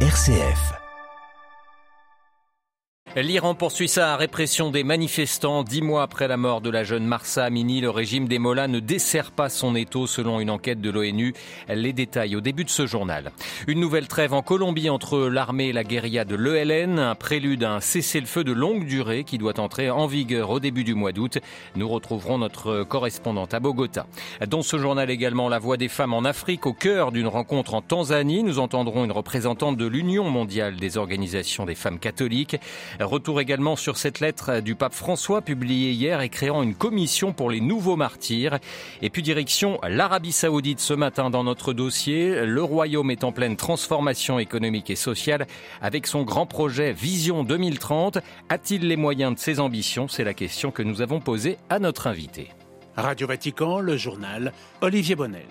RCF. L'Iran poursuit sa répression des manifestants. Dix mois après la mort de la jeune Marsa Amini, le régime des Mollahs ne dessert pas son étau selon une enquête de l'ONU. Les détails au début de ce journal. Une nouvelle trêve en Colombie entre l'armée et la guérilla de l'ELN, un prélude à un cessez-le-feu de longue durée qui doit entrer en vigueur au début du mois d'août. Nous retrouverons notre correspondante à Bogota. Dans ce journal également, la voix des femmes en Afrique au cœur d'une rencontre en Tanzanie. Nous entendrons une représentante de l'Union mondiale des organisations des femmes catholiques. Retour également sur cette lettre du pape François publiée hier et créant une commission pour les nouveaux martyrs. Et puis direction l'Arabie saoudite ce matin dans notre dossier. Le royaume est en pleine transformation économique et sociale avec son grand projet Vision 2030. A-t-il les moyens de ses ambitions? C'est la question que nous avons posée à notre invité. Radio Vatican, le journal Olivier Bonnel.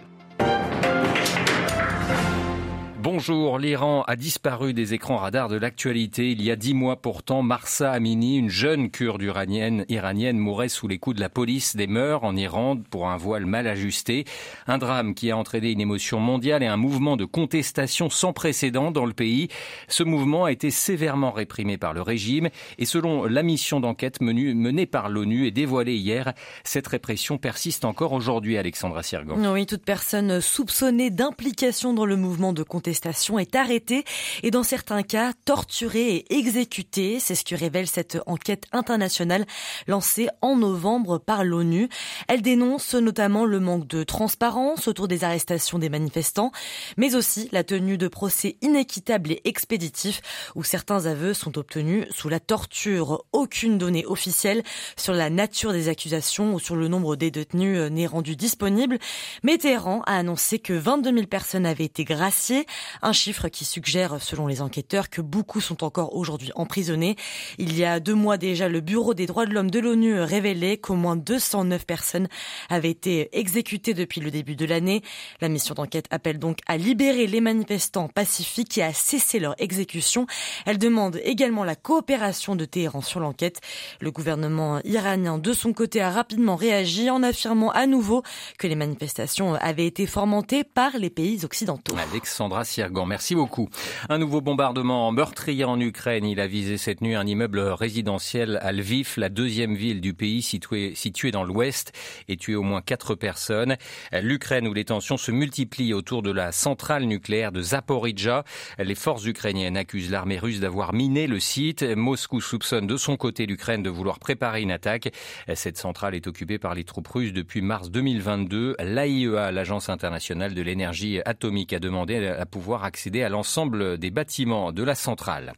Bonjour, l'Iran a disparu des écrans radars de l'actualité. Il y a dix mois pourtant, Marsa Amini, une jeune kurde iranienne, iranienne, mourait sous les coups de la police des mœurs en Iran pour un voile mal ajusté. Un drame qui a entraîné une émotion mondiale et un mouvement de contestation sans précédent dans le pays. Ce mouvement a été sévèrement réprimé par le régime et selon la mission d'enquête menée par l'ONU et dévoilée hier, cette répression persiste encore aujourd'hui, Alexandra Sirgan. Oui, toute personne soupçonnée d'implication dans le mouvement de contestation est arrêté et dans certains cas torturé et exécuté. C'est ce que révèle cette enquête internationale lancée en novembre par l'ONU. Elle dénonce notamment le manque de transparence autour des arrestations des manifestants, mais aussi la tenue de procès inéquitables et expéditifs où certains aveux sont obtenus sous la torture. Aucune donnée officielle sur la nature des accusations ou sur le nombre des détenus n'est rendue disponible. Mais a annoncé que 22 000 personnes avaient été graciées. Un chiffre qui suggère, selon les enquêteurs, que beaucoup sont encore aujourd'hui emprisonnés. Il y a deux mois déjà, le Bureau des droits de l'homme de l'ONU révélait qu'au moins 209 personnes avaient été exécutées depuis le début de l'année. La mission d'enquête appelle donc à libérer les manifestants pacifiques et à cesser leur exécution. Elle demande également la coopération de Téhéran sur l'enquête. Le gouvernement iranien, de son côté, a rapidement réagi en affirmant à nouveau que les manifestations avaient été fomentées par les pays occidentaux. Alexandra Merci beaucoup. Un nouveau bombardement meurtrier en Ukraine. Il a visé cette nuit un immeuble résidentiel à Lviv, la deuxième ville du pays située, située dans l'ouest, et tué au moins quatre personnes. L'Ukraine où les tensions se multiplient autour de la centrale nucléaire de Zaporizhia. Les forces ukrainiennes accusent l'armée russe d'avoir miné le site. Moscou soupçonne de son côté l'Ukraine de vouloir préparer une attaque. Cette centrale est occupée par les troupes russes depuis mars 2022. L'AIEA, l'Agence internationale de l'énergie atomique, a demandé à pouvoir accéder à l'ensemble des bâtiments de la centrale.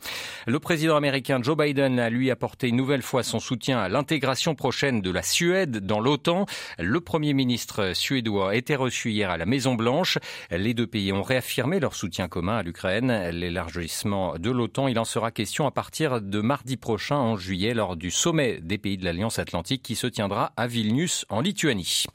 Le président américain Joe Biden a lui apporté une nouvelle fois son soutien à l'intégration prochaine de la Suède dans l'OTAN. Le premier ministre suédois été reçu hier à la Maison Blanche. Les deux pays ont réaffirmé leur soutien commun à l'Ukraine. L'élargissement de l'OTAN, il en sera question à partir de mardi prochain en juillet lors du sommet des pays de l'Alliance Atlantique qui se tiendra à Vilnius en Lituanie.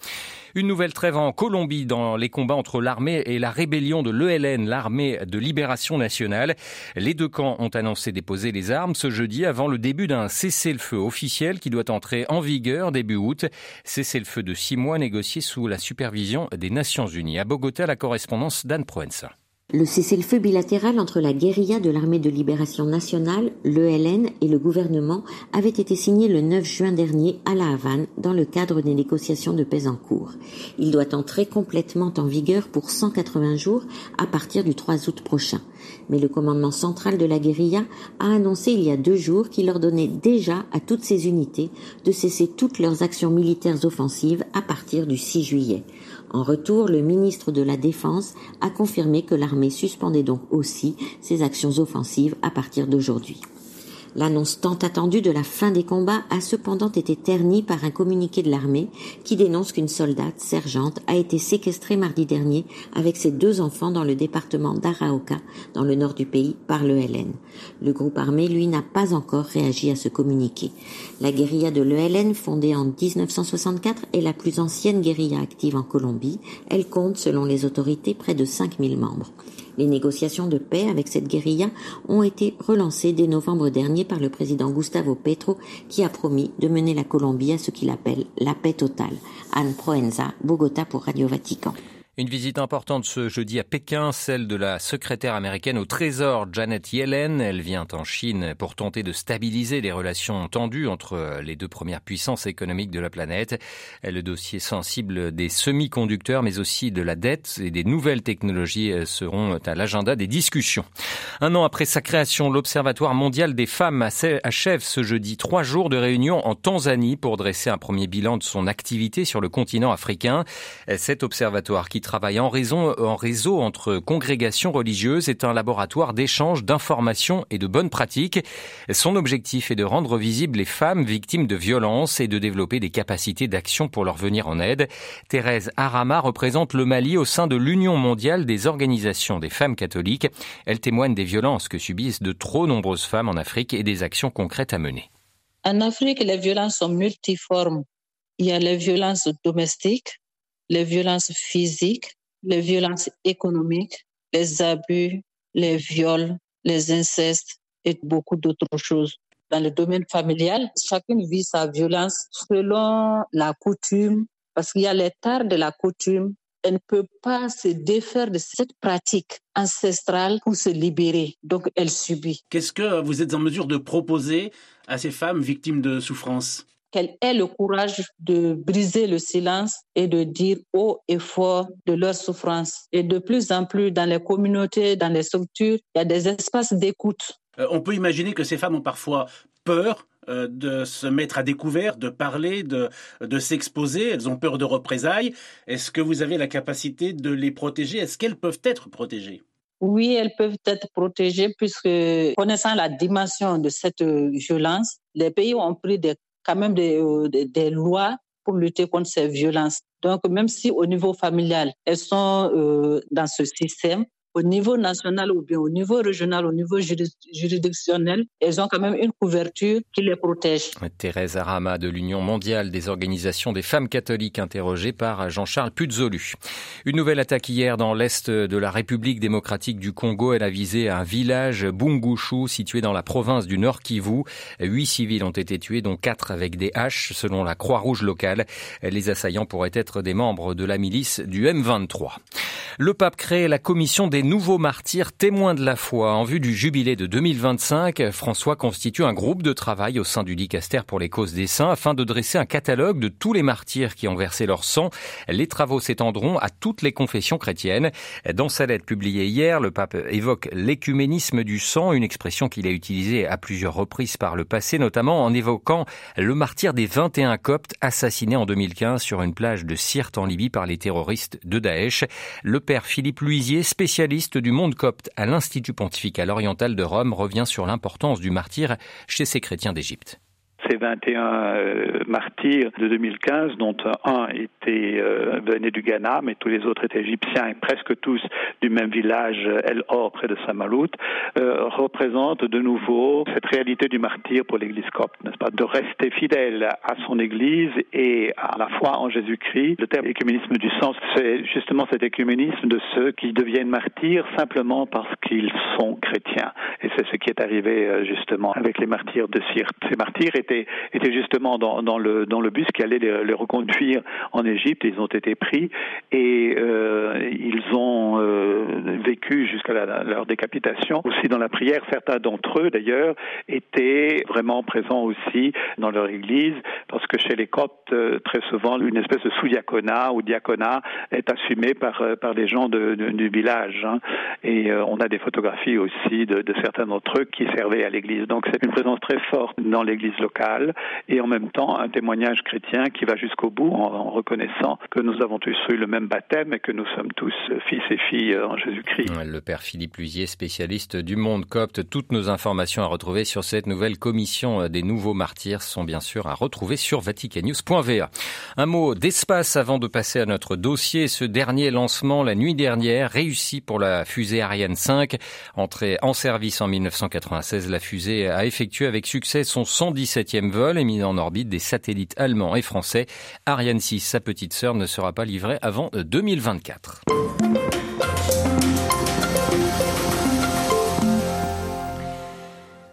Une nouvelle trêve en Colombie dans les combats entre l'armée et la rébellion de l'ELN, l'armée de libération nationale. Les deux camps ont annoncé déposer les armes ce jeudi avant le début d'un cessez-le-feu officiel qui doit entrer en vigueur début août. Cessez-le-feu de six mois négocié sous la supervision des Nations Unies. À Bogota, la correspondance d'Anne Proenza. Le cessez-le-feu bilatéral entre la guérilla de l'armée de libération nationale, l'ELN et le gouvernement avait été signé le 9 juin dernier à La Havane dans le cadre des négociations de paix en cours. Il doit entrer complètement en vigueur pour 180 jours à partir du 3 août prochain. Mais le commandement central de la guérilla a annoncé il y a deux jours qu'il ordonnait déjà à toutes ses unités de cesser toutes leurs actions militaires offensives à partir du 6 juillet. En retour, le ministre de la Défense a confirmé que l'armée suspendait donc aussi ses actions offensives à partir d'aujourd'hui. L'annonce tant attendue de la fin des combats a cependant été ternie par un communiqué de l'armée qui dénonce qu'une soldate, sergente, a été séquestrée mardi dernier avec ses deux enfants dans le département d'Arauca, dans le nord du pays, par l'ELN. Le groupe armé, lui, n'a pas encore réagi à ce communiqué. La guérilla de l'ELN, fondée en 1964, est la plus ancienne guérilla active en Colombie. Elle compte, selon les autorités, près de 5000 membres. Les négociations de paix avec cette guérilla ont été relancées dès novembre dernier par le président Gustavo Petro qui a promis de mener la Colombie à ce qu'il appelle la paix totale. Anne Proenza, Bogota pour Radio Vatican. Une visite importante ce jeudi à Pékin, celle de la secrétaire américaine au Trésor Janet Yellen. Elle vient en Chine pour tenter de stabiliser les relations tendues entre les deux premières puissances économiques de la planète. Le dossier sensible des semi-conducteurs mais aussi de la dette et des nouvelles technologies seront à l'agenda des discussions. Un an après sa création, l'Observatoire mondial des femmes achève ce jeudi trois jours de réunion en Tanzanie pour dresser un premier bilan de son activité sur le continent africain. Cet observatoire qui travaille en, en réseau entre congrégations religieuses, est un laboratoire d'échange d'informations et de bonnes pratiques. Son objectif est de rendre visibles les femmes victimes de violences et de développer des capacités d'action pour leur venir en aide. Thérèse Arama représente le Mali au sein de l'Union mondiale des organisations des femmes catholiques. Elle témoigne des violences que subissent de trop nombreuses femmes en Afrique et des actions concrètes à mener. En Afrique, les violences sont multiformes. Il y a les violences domestiques, les violences physiques, les violences économiques, les abus, les viols, les incestes et beaucoup d'autres choses. Dans le domaine familial, chacune vit sa violence selon la coutume, parce qu'il y a tares de la coutume. Elle ne peut pas se défaire de cette pratique ancestrale pour se libérer. Donc, elle subit. Qu'est-ce que vous êtes en mesure de proposer à ces femmes victimes de souffrance qu'elles aient le courage de briser le silence et de dire haut et fort de leur souffrance. Et de plus en plus, dans les communautés, dans les structures, il y a des espaces d'écoute. Euh, on peut imaginer que ces femmes ont parfois peur euh, de se mettre à découvert, de parler, de, de s'exposer. Elles ont peur de représailles. Est-ce que vous avez la capacité de les protéger? Est-ce qu'elles peuvent être protégées? Oui, elles peuvent être protégées puisque, connaissant la dimension de cette violence, les pays ont pris des quand même euh, des, des, lois pour lutter contre ces violences. Donc, même si au niveau familial, elles sont euh, dans ce système, au niveau national ou bien au niveau régional, au niveau juridictionnel, elles ont quand même une couverture qui les protège. Thérèse Arama de l'Union mondiale des organisations des femmes catholiques interrogée par Jean-Charles Puzolu. Une nouvelle attaque hier dans l'est de la République démocratique du Congo. Elle a visé un village Bungushu situé dans la province du Nord Kivu. Huit civils ont été tués, dont quatre avec des haches selon la Croix-Rouge locale. Les assaillants pourraient être des membres de la milice du M23. Le pape crée la commission des nouveaux martyrs témoins de la foi. En vue du jubilé de 2025, François constitue un groupe de travail au sein du dicaster pour les causes des saints afin de dresser un catalogue de tous les martyrs qui ont versé leur sang. Les travaux s'étendront à toutes les confessions chrétiennes. Dans sa lettre publiée hier, le pape évoque l'écuménisme du sang, une expression qu'il a utilisée à plusieurs reprises par le passé, notamment en évoquant le martyr des 21 coptes assassinés en 2015 sur une plage de Sirte en Libye par les terroristes de Daesh. Le père Philippe Louisier, spécialiste du monde copte à l'Institut pontifical oriental de Rome, revient sur l'importance du martyr chez ces chrétiens d'Égypte ces 21 euh, martyrs de 2015, dont un était euh, du Ghana, mais tous les autres étaient égyptiens et presque tous du même village El Or près de Samalout, euh, représentent de nouveau cette réalité du martyr pour l'Église copte, n'est-ce pas, de rester fidèle à son Église et à la foi en Jésus-Christ. Le terme écuménisme du sens, c'est justement cet écuménisme de ceux qui deviennent martyrs simplement parce qu'ils sont chrétiens. Et c'est ce qui est arrivé justement avec les martyrs de Sirte. Ces martyrs étaient étaient, justement dans, le, dans le bus qui allait les, reconduire en Égypte. Ils ont été pris et euh, ils ont euh, vécu jusqu'à leur décapitation. Aussi dans la prière, certains d'entre eux d'ailleurs étaient vraiment présents aussi dans leur église parce que chez les Coptes, euh, très souvent, une espèce de sous-diaconat ou diaconat est assumé par, par des gens de, du village. Hein. Et on a des photographies aussi de certains d'entre eux qui servaient à l'église. Donc c'est une présence très forte dans l'église locale et en même temps un témoignage chrétien qui va jusqu'au bout en, reconnaissant que nous avons tous eu le même baptême et que nous sommes tous fils et filles en Jésus-Christ. Le père Philippe Lusier, spécialiste du monde copte, toutes nos informations à retrouver sur cette nouvelle commission des nouveaux martyrs sont bien sûr à retrouver sur vaticannews.va. Un mot d'espace avant de passer à notre dossier. Ce dernier lancement la nuit dernière réussi pour la fusée Ariane 5. Entrée en service en 1996, la fusée a effectué avec succès son 117 vol mis en orbite des satellites allemands et français. Ariane 6, sa petite sœur, ne sera pas livrée avant 2024.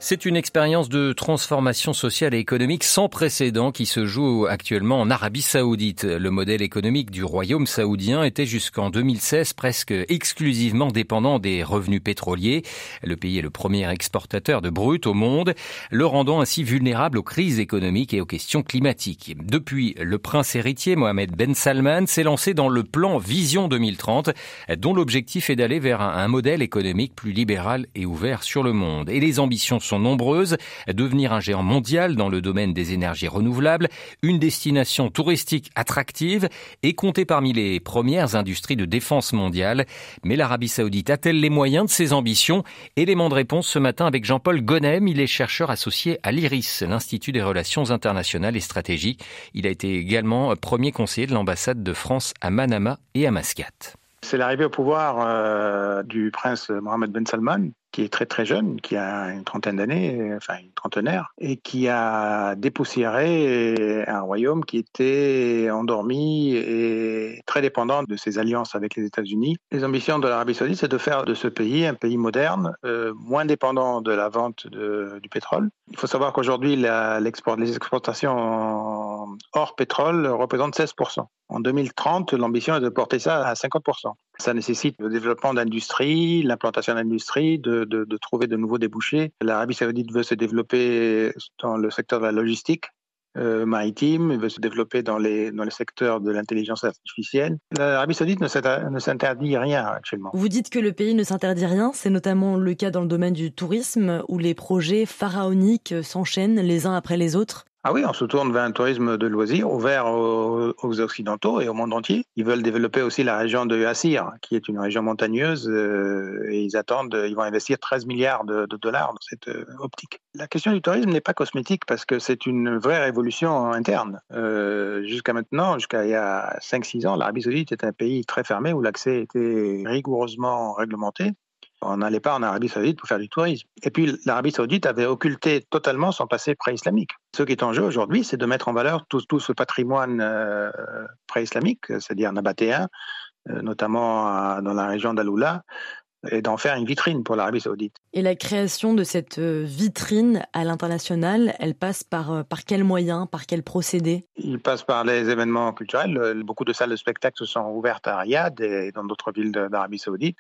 C'est une expérience de transformation sociale et économique sans précédent qui se joue actuellement en Arabie saoudite. Le modèle économique du royaume saoudien était jusqu'en 2016 presque exclusivement dépendant des revenus pétroliers. Le pays est le premier exportateur de brut au monde, le rendant ainsi vulnérable aux crises économiques et aux questions climatiques. Depuis, le prince héritier Mohamed Ben Salman s'est lancé dans le plan Vision 2030, dont l'objectif est d'aller vers un modèle économique plus libéral et ouvert sur le monde. Et les ambitions sont nombreuses, devenir un géant mondial dans le domaine des énergies renouvelables, une destination touristique attractive et compter parmi les premières industries de défense mondiale. Mais l'Arabie saoudite a-t-elle les moyens de ses ambitions? Élément de réponse ce matin avec Jean-Paul Gonem, il est chercheur associé à l'IRIS, l'Institut des relations internationales et stratégiques. Il a été également premier conseiller de l'ambassade de France à Manama et à Mascate. C'est l'arrivée au pouvoir euh, du prince Mohamed Ben Salman, qui est très très jeune, qui a une trentaine d'années, enfin une trentenaire, et qui a dépoussiéré un royaume qui était endormi et très dépendant de ses alliances avec les États-Unis. Les ambitions de l'Arabie saoudite, c'est de faire de ce pays un pays moderne, euh, moins dépendant de la vente du pétrole. Il faut savoir qu'aujourd'hui, les exportations hors pétrole représentent 16%. En 2030, l'ambition est de porter ça à 50%. Ça nécessite le développement d'industrie, l'implantation d'industrie, de, de, de, trouver de nouveaux débouchés. L'Arabie saoudite veut se développer dans le secteur de la logistique. Euh, maritime, veut se développer dans les, dans les secteurs de l'intelligence artificielle. L'Arabie saoudite ne s'interdit rien actuellement. Vous dites que le pays ne s'interdit rien, c'est notamment le cas dans le domaine du tourisme où les projets pharaoniques s'enchaînent les uns après les autres. Ah oui, on se tourne vers un tourisme de loisirs ouvert aux, Occidentaux et au monde entier. Ils veulent développer aussi la région de Assir, qui est une région montagneuse, euh, et ils attendent, ils vont investir 13 milliards de, dollars dans cette euh, optique. La question du tourisme n'est pas cosmétique parce que c'est une vraie révolution interne. Euh, jusqu'à maintenant, jusqu'à il y a 5-6 ans, l'Arabie saoudite est un pays très fermé où l'accès était rigoureusement réglementé. On n'allait pas en Arabie saoudite pour faire du tourisme. Et puis l'Arabie saoudite avait occulté totalement son passé pré-islamique. Ce qui est en jeu aujourd'hui, c'est de mettre en valeur tout, ce patrimoine euh, pré-islamique, c'est-à-dire nabatéen, euh, notamment dans la région d'Aloula, et d'en faire une vitrine pour l'Arabie saoudite. Et la création de cette euh, vitrine à l'international, elle passe par, euh, par quels moyens, par quels procédés? Il passe par les événements culturels. Beaucoup de salles de spectacle se sont ouvertes à Riyad et dans d'autres villes d'Arabie saoudite,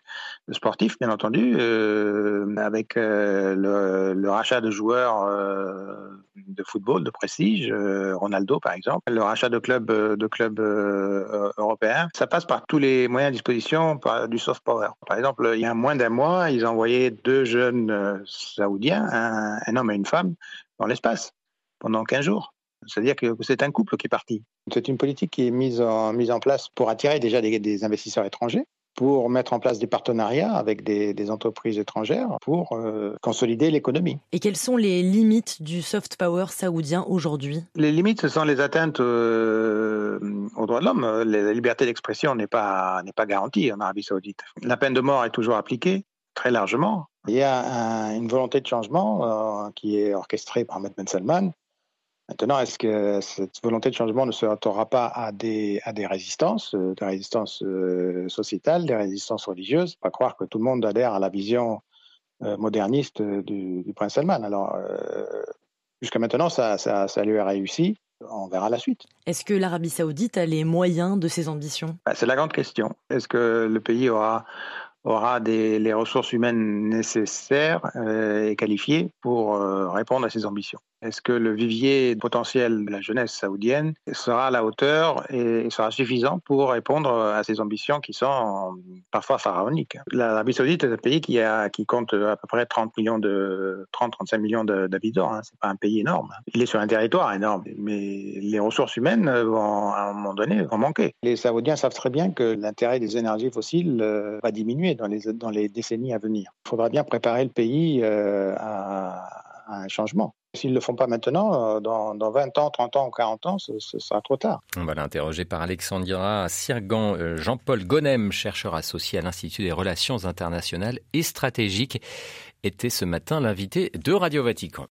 sportifs bien entendu, euh, avec le, le, rachat de joueurs euh, de football de prestige, Ronaldo par exemple, le rachat de clubs, de clubs européens. Ça passe par tous les moyens à disposition par, du soft power. Par exemple, il y a moins d'un mois, ils ont envoyé deux jeunes euh, saoudiens, un, homme et une femme, dans l'espace pendant 15 jours. C'est-à-dire que c'est un couple qui est parti. C'est une politique qui est mise en, mise en place pour attirer déjà des investisseurs étrangers, pour mettre en place des partenariats avec des, entreprises étrangères pour euh, consolider l'économie. Et quelles sont les limites du soft power saoudien aujourd'hui? Les limites, ce sont les atteintes euh, aux droits de l'homme. La liberté d'expression n'est pas, n'est pas garantie en Arabie saoudite. La peine de mort est toujours appliquée très largement. Il y a une volonté de changement euh, qui est orchestrée par Ahmed Ben Salman Maintenant, est-ce que cette volonté de changement ne se heurtera pas à des, à des résistances, euh, des résistances euh, sociétales, des résistances religieuses? Pas croire que tout le monde adhère à la vision euh, moderniste du, du, prince Salman. Alors, jusqu'à maintenant, ça, ça, ça lui a réussi. On verra la suite. Est-ce que l'Arabie saoudite a les moyens de ses ambitions? Bah, C'est la grande question. Est-ce que le pays aura aura des, les ressources humaines nécessaires et qualifiées pour répondre à ses ambitions? Est-ce que le vivier potentiel de la jeunesse saoudienne sera à la hauteur et sera suffisant pour répondre à ces ambitions qui sont parfois pharaoniques? L'Arabie saoudite est un pays qui, compte à peu près 30 millions de 30-35 millions d'habitants. Hein. C'est pas un pays énorme. Il est sur un territoire énorme, mais les ressources humaines vont à un moment donné vont manquer. Les Saoudiens savent très bien que l'intérêt des énergies fossiles euh, va diminuer dans les dans les décennies à venir. Il faudra bien préparer le pays euh, à un changement. S'ils ne le font pas maintenant, euh, dans, dans, 20 ans, 30 ans ou 40 ans, ce, ce sera trop tard. On va l'interroger par Alexandra Sirgan, euh, Jean-Paul Gonem, chercheur associé à l'Institut des relations internationales et stratégiques, était ce matin l'invité de Radio Vatican.